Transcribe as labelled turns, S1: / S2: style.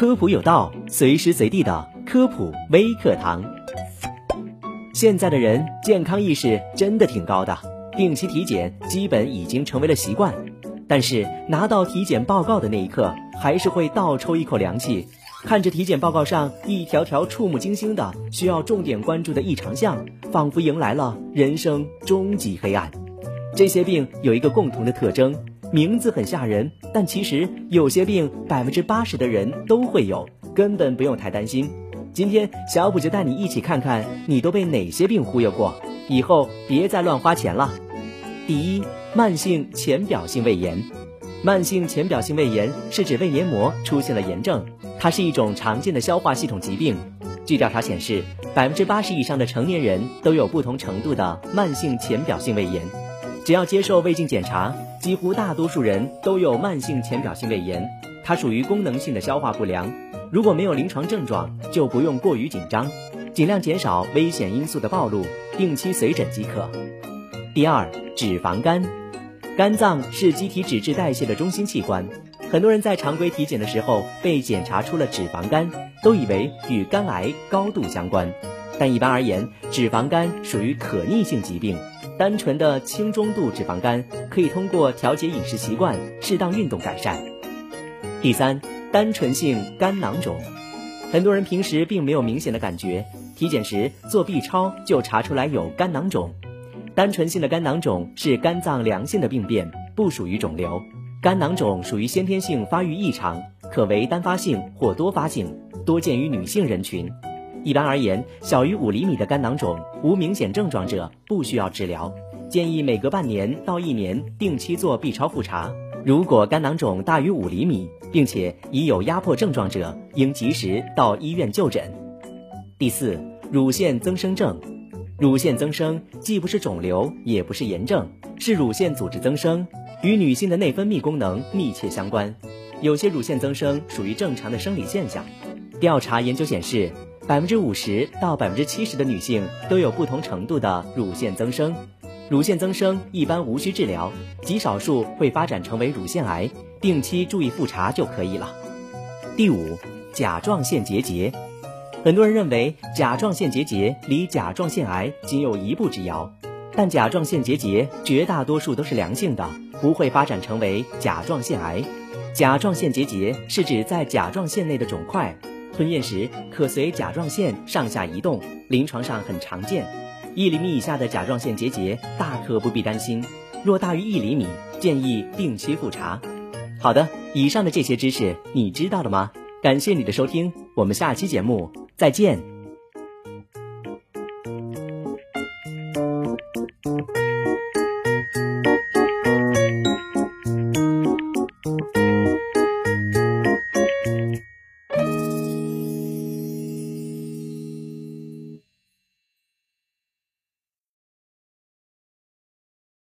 S1: 科普有道，随时随地的科普微课堂。现在的人健康意识真的挺高的，定期体检基本已经成为了习惯。但是拿到体检报告的那一刻，还是会倒抽一口凉气，看着体检报告上一条条触目惊心的、需要重点关注的异常项，仿佛迎来了人生终极黑暗。这些病有一个共同的特征，名字很吓人，但其实有些病百分之八十的人都会有，根本不用太担心。今天小普就带你一起看看，你都被哪些病忽悠过，以后别再乱花钱了。第一。慢性浅表性胃炎，慢性浅表性胃炎是指胃黏膜出现了炎症，它是一种常见的消化系统疾病。据调查显示，百分之八十以上的成年人都有不同程度的慢性浅表性胃炎。只要接受胃镜检查，几乎大多数人都有慢性浅表性胃炎。它属于功能性的消化不良，如果没有临床症状，就不用过于紧张，尽量减少危险因素的暴露，定期随诊即可。第二，脂肪肝。肝脏是机体脂质代谢的中心器官，很多人在常规体检的时候被检查出了脂肪肝，都以为与肝癌高度相关。但一般而言，脂肪肝属于可逆性疾病，单纯的轻中度脂肪肝可以通过调节饮食习惯、适当运动改善。第三，单纯性肝囊肿，很多人平时并没有明显的感觉，体检时做 B 超就查出来有肝囊肿。单纯性的肝囊肿是肝脏良性的病变，不属于肿瘤。肝囊肿属于先天性发育异常，可为单发性或多发性，多见于女性人群。一般而言，小于五厘米的肝囊肿无明显症状者不需要治疗，建议每隔半年到一年定期做 B 超复查。如果肝囊肿大于五厘米，并且已有压迫症状者，应及时到医院就诊。第四，乳腺增生症。乳腺增生既不是肿瘤，也不是炎症，是乳腺组织增生，与女性的内分泌功能密切相关。有些乳腺增生属于正常的生理现象。调查研究显示，百分之五十到百分之七十的女性都有不同程度的乳腺增生。乳腺增生一般无需治疗，极少数会发展成为乳腺癌，定期注意复查就可以了。第五，甲状腺结节。很多人认为甲状腺结节离甲状腺癌仅有一步之遥，但甲状腺结节绝大多数都是良性的，不会发展成为甲状腺癌。甲状腺结节是指在甲状腺内的肿块，吞咽时可随甲状腺上下移动临床上很常见。一厘米以下的甲状腺结节大可不必担心若大于一厘米建议定期复查。好的以上的这些知识你知道了吗？感谢你的收听我们下期节目再见。